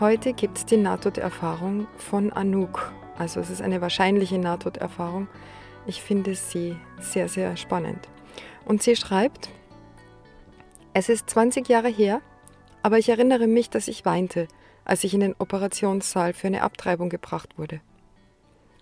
Heute gibt es die Nahtoderfahrung von Anouk. Also es ist eine wahrscheinliche Nahtoderfahrung. Ich finde sie sehr, sehr spannend. Und sie schreibt, es ist 20 Jahre her, aber ich erinnere mich, dass ich weinte, als ich in den Operationssaal für eine Abtreibung gebracht wurde.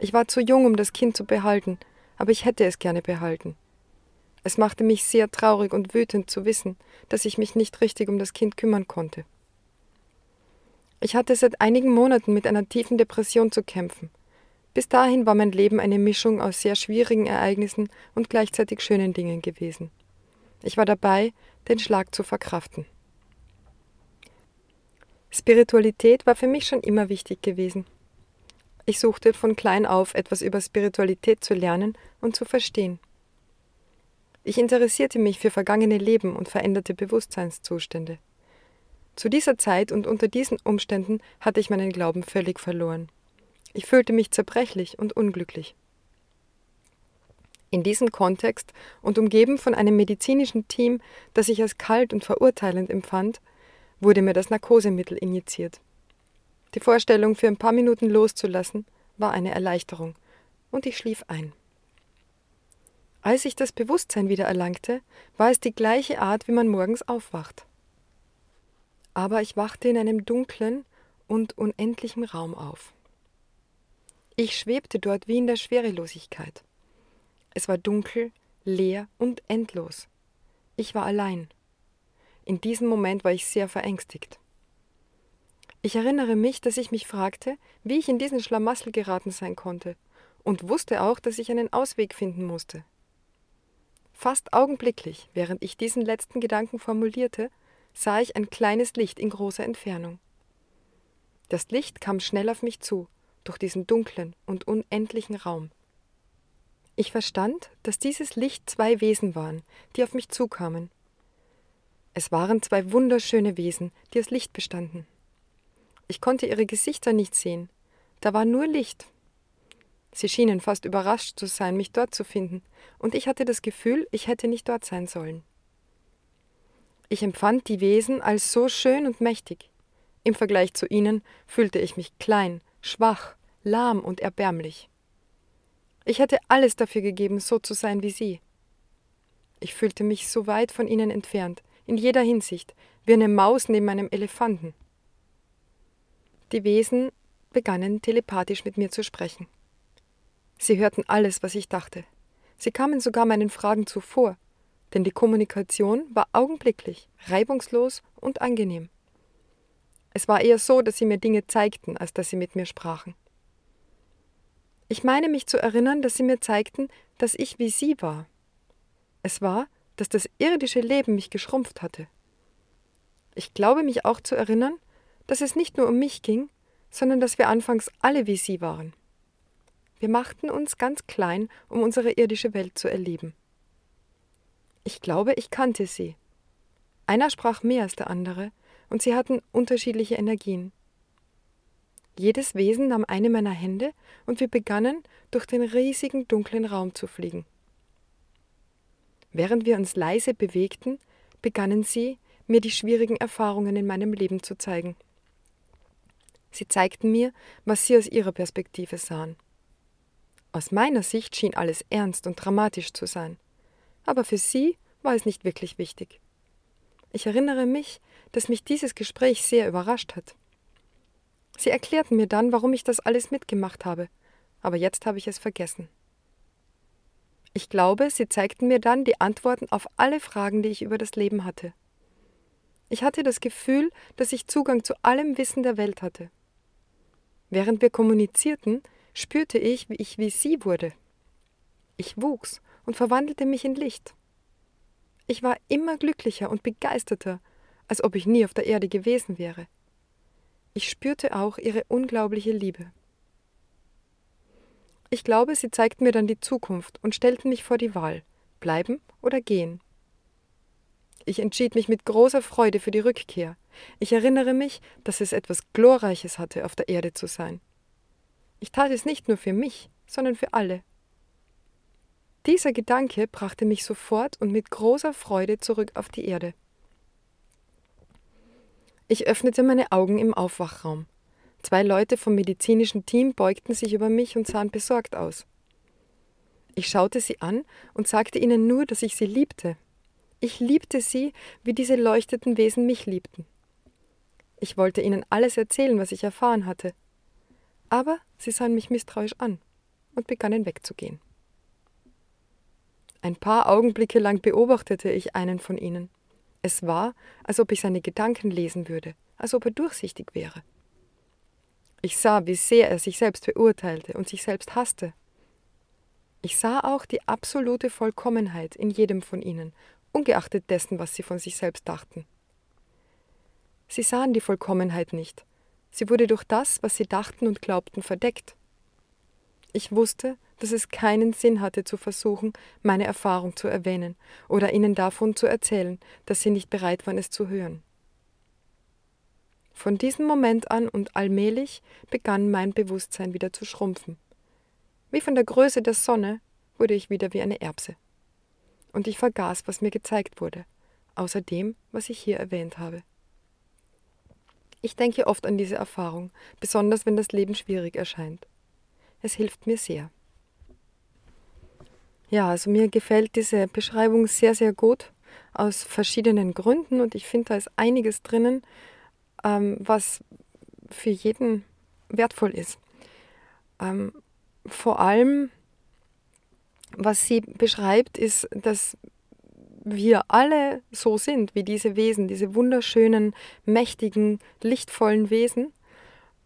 Ich war zu jung, um das Kind zu behalten, aber ich hätte es gerne behalten. Es machte mich sehr traurig und wütend zu wissen, dass ich mich nicht richtig um das Kind kümmern konnte. Ich hatte seit einigen Monaten mit einer tiefen Depression zu kämpfen. Bis dahin war mein Leben eine Mischung aus sehr schwierigen Ereignissen und gleichzeitig schönen Dingen gewesen. Ich war dabei, den Schlag zu verkraften. Spiritualität war für mich schon immer wichtig gewesen. Ich suchte von klein auf etwas über Spiritualität zu lernen und zu verstehen. Ich interessierte mich für vergangene Leben und veränderte Bewusstseinszustände. Zu dieser Zeit und unter diesen Umständen hatte ich meinen Glauben völlig verloren. Ich fühlte mich zerbrechlich und unglücklich. In diesem Kontext und umgeben von einem medizinischen Team, das ich als kalt und verurteilend empfand, wurde mir das Narkosemittel injiziert. Die Vorstellung, für ein paar Minuten loszulassen, war eine Erleichterung, und ich schlief ein. Als ich das Bewusstsein wieder erlangte, war es die gleiche Art, wie man morgens aufwacht aber ich wachte in einem dunklen und unendlichen Raum auf. Ich schwebte dort wie in der Schwerelosigkeit. Es war dunkel, leer und endlos. Ich war allein. In diesem Moment war ich sehr verängstigt. Ich erinnere mich, dass ich mich fragte, wie ich in diesen Schlamassel geraten sein konnte, und wusste auch, dass ich einen Ausweg finden musste. Fast augenblicklich, während ich diesen letzten Gedanken formulierte, sah ich ein kleines Licht in großer Entfernung. Das Licht kam schnell auf mich zu, durch diesen dunklen und unendlichen Raum. Ich verstand, dass dieses Licht zwei Wesen waren, die auf mich zukamen. Es waren zwei wunderschöne Wesen, die aus Licht bestanden. Ich konnte ihre Gesichter nicht sehen, da war nur Licht. Sie schienen fast überrascht zu sein, mich dort zu finden, und ich hatte das Gefühl, ich hätte nicht dort sein sollen. Ich empfand die Wesen als so schön und mächtig. Im Vergleich zu ihnen fühlte ich mich klein, schwach, lahm und erbärmlich. Ich hätte alles dafür gegeben, so zu sein wie sie. Ich fühlte mich so weit von ihnen entfernt, in jeder Hinsicht, wie eine Maus neben einem Elefanten. Die Wesen begannen telepathisch mit mir zu sprechen. Sie hörten alles, was ich dachte. Sie kamen sogar meinen Fragen zuvor denn die Kommunikation war augenblicklich, reibungslos und angenehm. Es war eher so, dass sie mir Dinge zeigten, als dass sie mit mir sprachen. Ich meine mich zu erinnern, dass sie mir zeigten, dass ich wie sie war. Es war, dass das irdische Leben mich geschrumpft hatte. Ich glaube mich auch zu erinnern, dass es nicht nur um mich ging, sondern dass wir anfangs alle wie sie waren. Wir machten uns ganz klein, um unsere irdische Welt zu erleben. Ich glaube, ich kannte sie. Einer sprach mehr als der andere, und sie hatten unterschiedliche Energien. Jedes Wesen nahm eine meiner Hände, und wir begannen, durch den riesigen dunklen Raum zu fliegen. Während wir uns leise bewegten, begannen sie, mir die schwierigen Erfahrungen in meinem Leben zu zeigen. Sie zeigten mir, was sie aus ihrer Perspektive sahen. Aus meiner Sicht schien alles ernst und dramatisch zu sein aber für sie war es nicht wirklich wichtig. Ich erinnere mich, dass mich dieses Gespräch sehr überrascht hat. Sie erklärten mir dann, warum ich das alles mitgemacht habe, aber jetzt habe ich es vergessen. Ich glaube, sie zeigten mir dann die Antworten auf alle Fragen, die ich über das Leben hatte. Ich hatte das Gefühl, dass ich Zugang zu allem Wissen der Welt hatte. Während wir kommunizierten, spürte ich, wie ich wie sie wurde. Ich wuchs und verwandelte mich in Licht. Ich war immer glücklicher und begeisterter, als ob ich nie auf der Erde gewesen wäre. Ich spürte auch ihre unglaubliche Liebe. Ich glaube, sie zeigten mir dann die Zukunft und stellten mich vor die Wahl, bleiben oder gehen. Ich entschied mich mit großer Freude für die Rückkehr. Ich erinnere mich, dass es etwas Glorreiches hatte, auf der Erde zu sein. Ich tat es nicht nur für mich, sondern für alle. Dieser Gedanke brachte mich sofort und mit großer Freude zurück auf die Erde. Ich öffnete meine Augen im Aufwachraum. Zwei Leute vom medizinischen Team beugten sich über mich und sahen besorgt aus. Ich schaute sie an und sagte ihnen nur, dass ich sie liebte. Ich liebte sie, wie diese leuchteten Wesen mich liebten. Ich wollte ihnen alles erzählen, was ich erfahren hatte. Aber sie sahen mich misstrauisch an und begannen wegzugehen. Ein paar Augenblicke lang beobachtete ich einen von ihnen. Es war, als ob ich seine Gedanken lesen würde, als ob er durchsichtig wäre. Ich sah, wie sehr er sich selbst beurteilte und sich selbst hasste. Ich sah auch die absolute Vollkommenheit in jedem von ihnen, ungeachtet dessen, was sie von sich selbst dachten. Sie sahen die Vollkommenheit nicht. Sie wurde durch das, was sie dachten und glaubten, verdeckt. Ich wusste, dass es keinen Sinn hatte zu versuchen, meine Erfahrung zu erwähnen oder ihnen davon zu erzählen, dass sie nicht bereit waren, es zu hören. Von diesem Moment an und allmählich begann mein Bewusstsein wieder zu schrumpfen. Wie von der Größe der Sonne wurde ich wieder wie eine Erbse. Und ich vergaß, was mir gezeigt wurde, außer dem, was ich hier erwähnt habe. Ich denke oft an diese Erfahrung, besonders wenn das Leben schwierig erscheint. Es hilft mir sehr. Ja, also mir gefällt diese Beschreibung sehr, sehr gut aus verschiedenen Gründen und ich finde, da ist einiges drinnen, ähm, was für jeden wertvoll ist. Ähm, vor allem, was sie beschreibt, ist, dass wir alle so sind wie diese Wesen, diese wunderschönen, mächtigen, lichtvollen Wesen.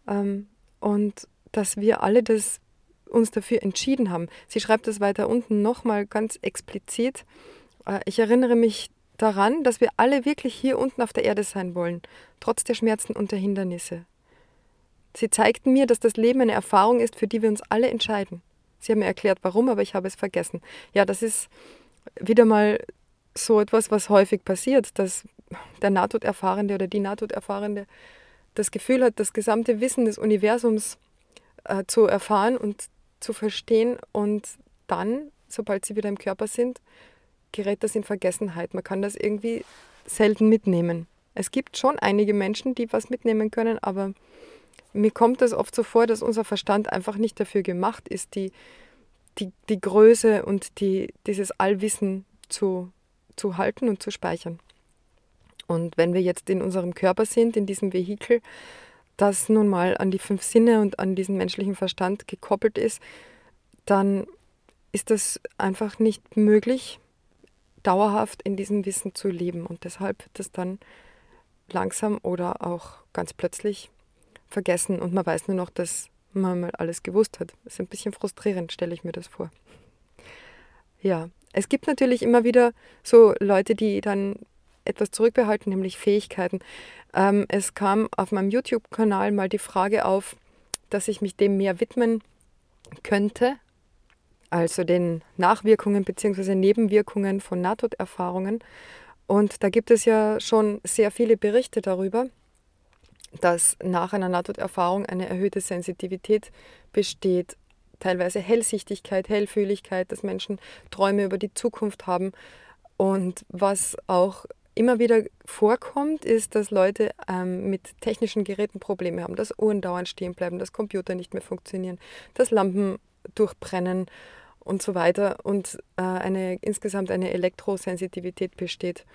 Ähm, und dass wir alle das uns dafür entschieden haben. Sie schreibt das weiter unten nochmal ganz explizit. Äh, ich erinnere mich daran, dass wir alle wirklich hier unten auf der Erde sein wollen, trotz der Schmerzen und der Hindernisse. Sie zeigten mir, dass das Leben eine Erfahrung ist, für die wir uns alle entscheiden. Sie haben mir erklärt, warum, aber ich habe es vergessen. Ja, das ist wieder mal so etwas, was häufig passiert, dass der Nahtoderfahrende oder die Nahtoderfahrende das Gefühl hat, das gesamte Wissen des Universums äh, zu erfahren und zu verstehen und dann, sobald sie wieder im Körper sind, gerät das in Vergessenheit. Man kann das irgendwie selten mitnehmen. Es gibt schon einige Menschen, die was mitnehmen können, aber mir kommt es oft so vor, dass unser Verstand einfach nicht dafür gemacht ist, die, die, die Größe und die, dieses Allwissen zu, zu halten und zu speichern. Und wenn wir jetzt in unserem Körper sind, in diesem Vehikel, das nun mal an die fünf Sinne und an diesen menschlichen Verstand gekoppelt ist, dann ist das einfach nicht möglich, dauerhaft in diesem Wissen zu leben. Und deshalb wird es dann langsam oder auch ganz plötzlich vergessen und man weiß nur noch, dass man mal alles gewusst hat. Das ist ein bisschen frustrierend, stelle ich mir das vor. Ja, es gibt natürlich immer wieder so Leute, die dann etwas zurückbehalten, nämlich Fähigkeiten. Ähm, es kam auf meinem YouTube-Kanal mal die Frage auf, dass ich mich dem mehr widmen könnte, also den Nachwirkungen bzw. Nebenwirkungen von Nahtoderfahrungen. Und da gibt es ja schon sehr viele Berichte darüber dass nach einer Nahtoderfahrung eine erhöhte Sensitivität besteht, teilweise Hellsichtigkeit, Hellfühligkeit, dass Menschen Träume über die Zukunft haben. Und was auch immer wieder vorkommt, ist, dass Leute ähm, mit technischen Geräten Probleme haben, dass Uhren dauernd stehen bleiben, dass Computer nicht mehr funktionieren, dass Lampen durchbrennen und so weiter und äh, eine, insgesamt eine Elektrosensitivität besteht,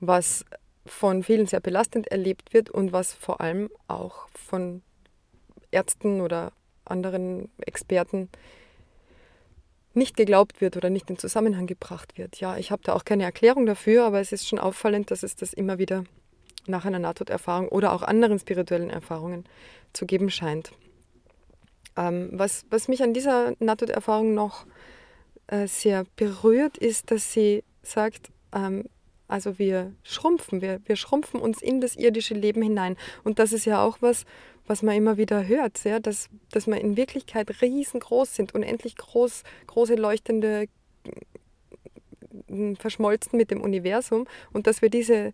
was von vielen sehr belastend erlebt wird und was vor allem auch von Ärzten oder anderen Experten nicht geglaubt wird oder nicht in Zusammenhang gebracht wird. Ja, ich habe da auch keine Erklärung dafür, aber es ist schon auffallend, dass es das immer wieder nach einer Nahtoderfahrung oder auch anderen spirituellen Erfahrungen zu geben scheint. Ähm, was, was mich an dieser Nahtoderfahrung noch äh, sehr berührt, ist, dass sie sagt, ähm, also wir schrumpfen, wir, wir schrumpfen uns in das irdische Leben hinein. Und das ist ja auch was, was man immer wieder hört, ja? dass, dass wir in Wirklichkeit riesengroß sind, unendlich groß, große leuchtende, verschmolzen mit dem Universum und dass wir diese,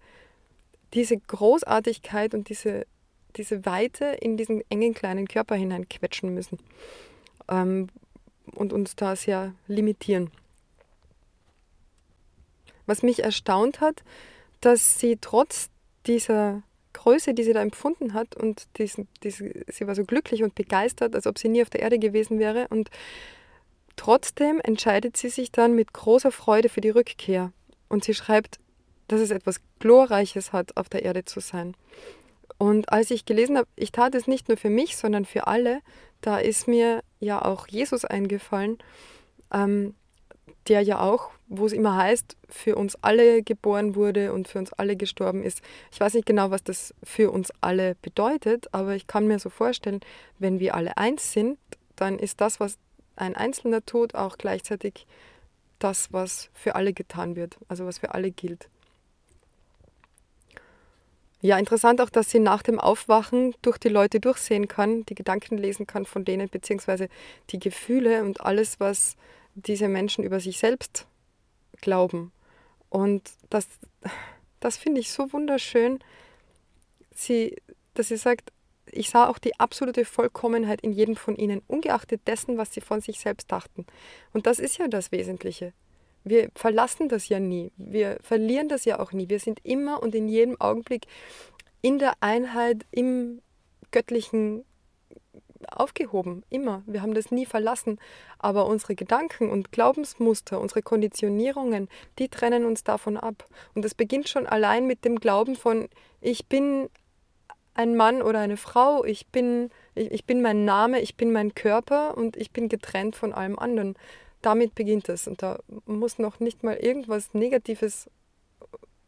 diese Großartigkeit und diese, diese Weite in diesen engen kleinen Körper hineinquetschen müssen ähm, und uns da sehr limitieren. Was mich erstaunt hat, dass sie trotz dieser Größe, die sie da empfunden hat, und diesen, diese, sie war so glücklich und begeistert, als ob sie nie auf der Erde gewesen wäre. Und trotzdem entscheidet sie sich dann mit großer Freude für die Rückkehr. Und sie schreibt, dass es etwas Glorreiches hat, auf der Erde zu sein. Und als ich gelesen habe, ich tat es nicht nur für mich, sondern für alle, da ist mir ja auch Jesus eingefallen, ähm, der ja auch, wo es immer heißt, für uns alle geboren wurde und für uns alle gestorben ist. Ich weiß nicht genau, was das für uns alle bedeutet, aber ich kann mir so vorstellen, wenn wir alle eins sind, dann ist das, was ein Einzelner tut, auch gleichzeitig das, was für alle getan wird, also was für alle gilt. Ja, interessant auch, dass sie nach dem Aufwachen durch die Leute durchsehen kann, die Gedanken lesen kann von denen, beziehungsweise die Gefühle und alles, was diese Menschen über sich selbst glauben. Und das, das finde ich so wunderschön, sie, dass sie sagt, ich sah auch die absolute Vollkommenheit in jedem von ihnen, ungeachtet dessen, was sie von sich selbst dachten. Und das ist ja das Wesentliche. Wir verlassen das ja nie. Wir verlieren das ja auch nie. Wir sind immer und in jedem Augenblick in der Einheit, im göttlichen aufgehoben, immer. Wir haben das nie verlassen. Aber unsere Gedanken und Glaubensmuster, unsere Konditionierungen, die trennen uns davon ab. Und das beginnt schon allein mit dem Glauben von, ich bin ein Mann oder eine Frau, ich bin, ich, ich bin mein Name, ich bin mein Körper und ich bin getrennt von allem anderen. Damit beginnt es. Und da muss noch nicht mal irgendwas Negatives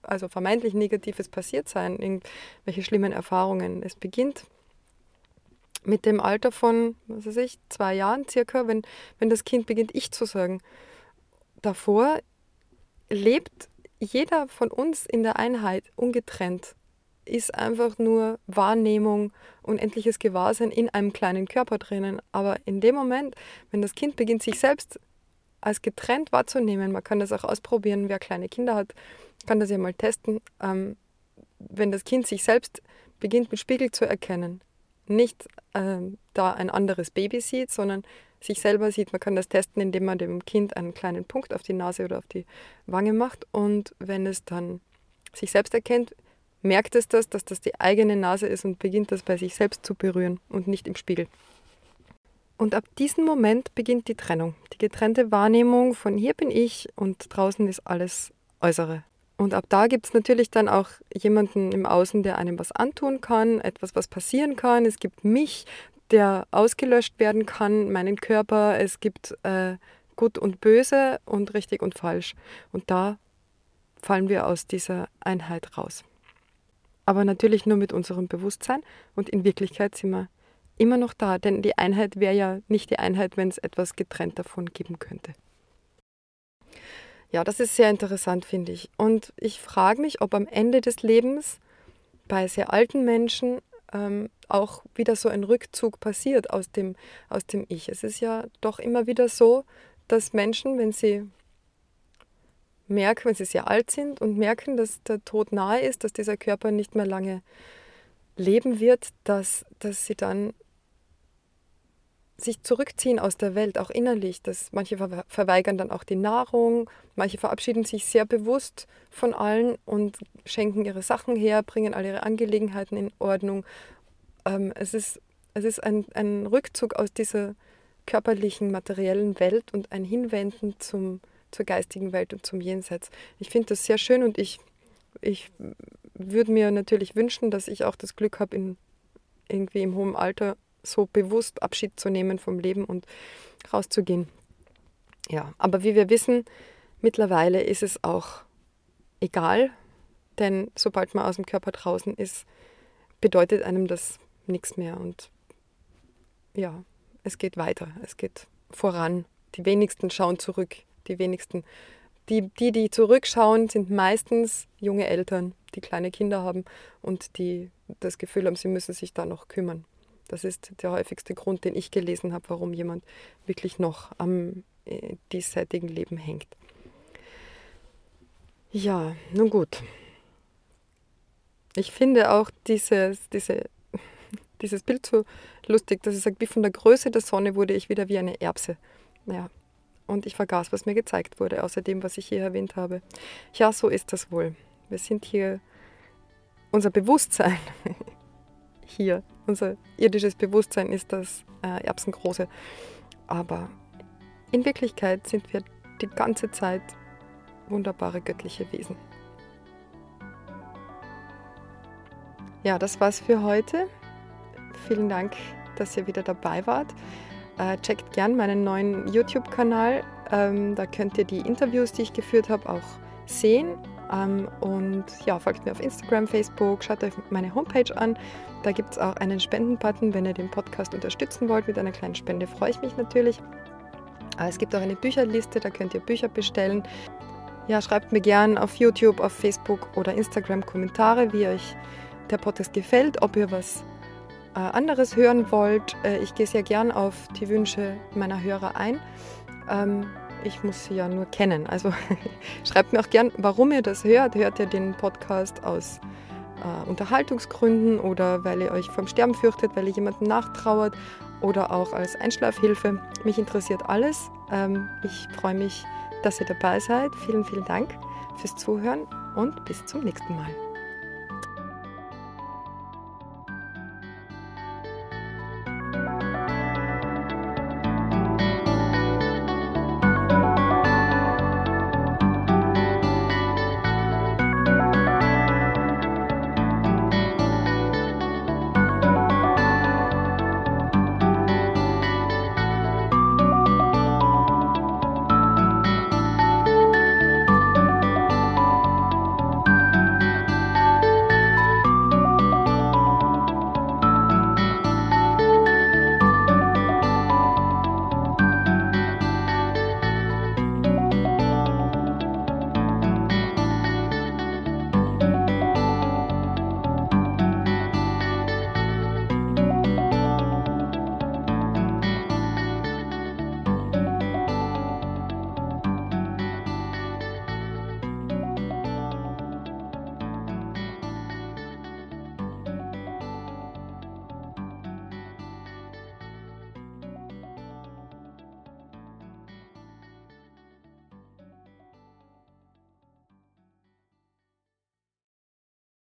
also vermeintlich Negatives passiert sein, irgendwelche schlimmen Erfahrungen. Es beginnt mit dem Alter von, was weiß ich, zwei Jahren circa, wenn, wenn das Kind beginnt, ich zu sagen. Davor lebt jeder von uns in der Einheit ungetrennt, ist einfach nur Wahrnehmung, unendliches Gewahrsein in einem kleinen Körper drinnen. Aber in dem Moment, wenn das Kind beginnt, sich selbst als getrennt wahrzunehmen, man kann das auch ausprobieren, wer kleine Kinder hat, kann das ja mal testen, ähm, wenn das Kind sich selbst beginnt mit Spiegel zu erkennen, nicht ähm, da ein anderes Baby sieht, sondern sich selber sieht. Man kann das testen, indem man dem Kind einen kleinen Punkt auf die Nase oder auf die Wange macht. Und wenn es dann sich selbst erkennt, merkt es das, dass das die eigene Nase ist und beginnt das bei sich selbst zu berühren und nicht im Spiegel. Und ab diesem Moment beginnt die Trennung, die getrennte Wahrnehmung von hier bin ich und draußen ist alles Äußere. Und ab da gibt es natürlich dann auch jemanden im Außen, der einem was antun kann, etwas, was passieren kann. Es gibt mich, der ausgelöscht werden kann, meinen Körper. Es gibt äh, Gut und Böse und richtig und falsch. Und da fallen wir aus dieser Einheit raus. Aber natürlich nur mit unserem Bewusstsein und in Wirklichkeit sind wir immer noch da, denn die Einheit wäre ja nicht die Einheit, wenn es etwas getrennt davon geben könnte. Ja, das ist sehr interessant, finde ich. Und ich frage mich, ob am Ende des Lebens bei sehr alten Menschen ähm, auch wieder so ein Rückzug passiert aus dem, aus dem Ich. Es ist ja doch immer wieder so, dass Menschen, wenn sie merken, wenn sie sehr alt sind und merken, dass der Tod nahe ist, dass dieser Körper nicht mehr lange leben wird, dass, dass sie dann sich zurückziehen aus der Welt, auch innerlich. Das, manche verweigern dann auch die Nahrung, manche verabschieden sich sehr bewusst von allen und schenken ihre Sachen her, bringen all ihre Angelegenheiten in Ordnung. Ähm, es ist, es ist ein, ein Rückzug aus dieser körperlichen, materiellen Welt und ein Hinwenden zum, zur geistigen Welt und zum Jenseits. Ich finde das sehr schön und ich, ich würde mir natürlich wünschen, dass ich auch das Glück habe, in, irgendwie im hohen Alter so bewusst Abschied zu nehmen vom Leben und rauszugehen. Ja, aber wie wir wissen, mittlerweile ist es auch egal, denn sobald man aus dem Körper draußen ist, bedeutet einem das nichts mehr und ja, es geht weiter, es geht voran. Die wenigsten schauen zurück, die wenigsten. Die, die, die zurückschauen, sind meistens junge Eltern, die kleine Kinder haben und die das Gefühl haben, sie müssen sich da noch kümmern. Das ist der häufigste Grund, den ich gelesen habe, warum jemand wirklich noch am äh, diesseitigen Leben hängt. Ja, nun gut. Ich finde auch dieses, diese, dieses Bild so lustig, dass es sagt, wie von der Größe der Sonne wurde ich wieder wie eine Erbse. Ja, und ich vergaß, was mir gezeigt wurde, außer dem, was ich hier erwähnt habe. Ja, so ist das wohl. Wir sind hier, unser Bewusstsein hier, unser irdisches Bewusstsein ist das äh, Erbsengroße. Aber in Wirklichkeit sind wir die ganze Zeit wunderbare göttliche Wesen. Ja, das war's für heute. Vielen Dank, dass ihr wieder dabei wart. Äh, checkt gern meinen neuen YouTube-Kanal. Ähm, da könnt ihr die Interviews, die ich geführt habe, auch sehen. Ähm, und ja, folgt mir auf Instagram, Facebook, schaut euch meine Homepage an. Da gibt es auch einen Spenden-Button, wenn ihr den Podcast unterstützen wollt. Mit einer kleinen Spende freue ich mich natürlich. Es gibt auch eine Bücherliste, da könnt ihr Bücher bestellen. Ja, schreibt mir gern auf YouTube, auf Facebook oder Instagram Kommentare, wie euch der Podcast gefällt, ob ihr was äh, anderes hören wollt. Äh, ich gehe sehr gern auf die Wünsche meiner Hörer ein. Ich muss sie ja nur kennen. Also schreibt mir auch gern, warum ihr das hört. Hört ihr den Podcast aus äh, Unterhaltungsgründen oder weil ihr euch vom Sterben fürchtet, weil ihr jemandem nachtrauert oder auch als Einschlafhilfe. Mich interessiert alles. Ähm, ich freue mich, dass ihr dabei seid. Vielen, vielen Dank fürs Zuhören und bis zum nächsten Mal.